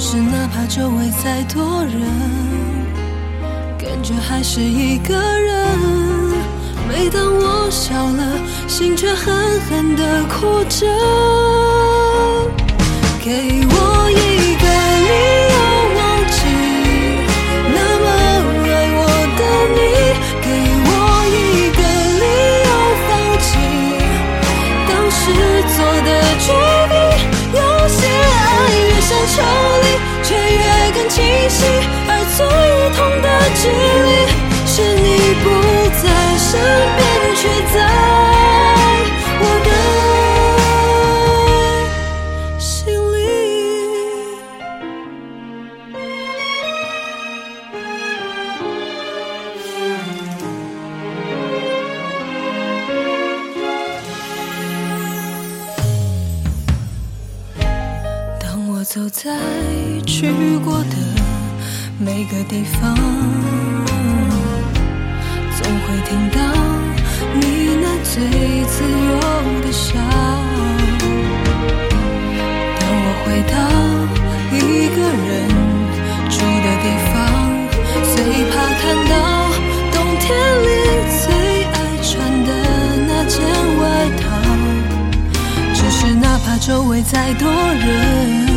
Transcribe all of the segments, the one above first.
是哪怕周围再多人，感觉还是一个人。每当我笑了，心却狠狠地哭着。给我一个理由忘记那么爱我的你，给我一个理由放弃当时做的决定。有些爱越想抽，却越更清晰，而最痛的距离走在去过的每个地方，总会听到你那最自由的笑。当我回到一个人住的地方，最怕看到冬天里最爱穿的那件外套。只是哪怕周围再多人，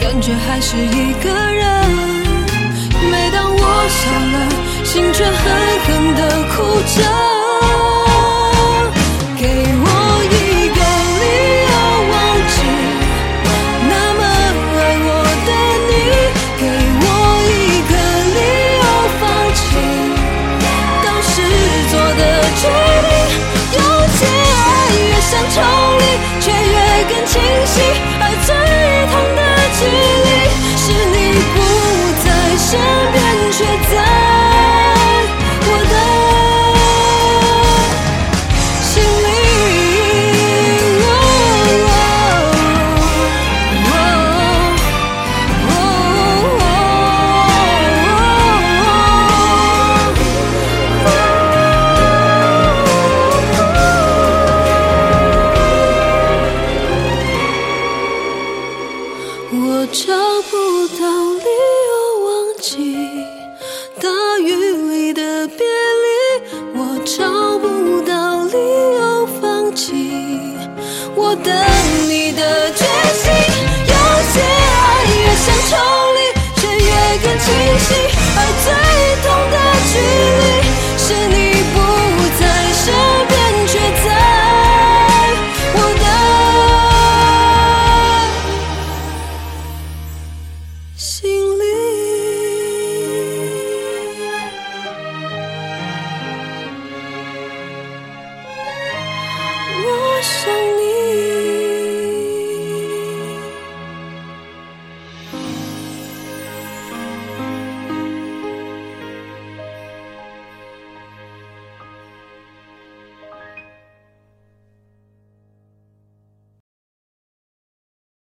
感觉还是一个人。每当我笑了，心却狠狠地哭着。给我一个理由忘记那么爱我的你，给我一个理由放弃当时做的决定，有些爱越想抽离，却越更清晰，找不到理由忘记大雨里的别离，我找不到理由放弃我的。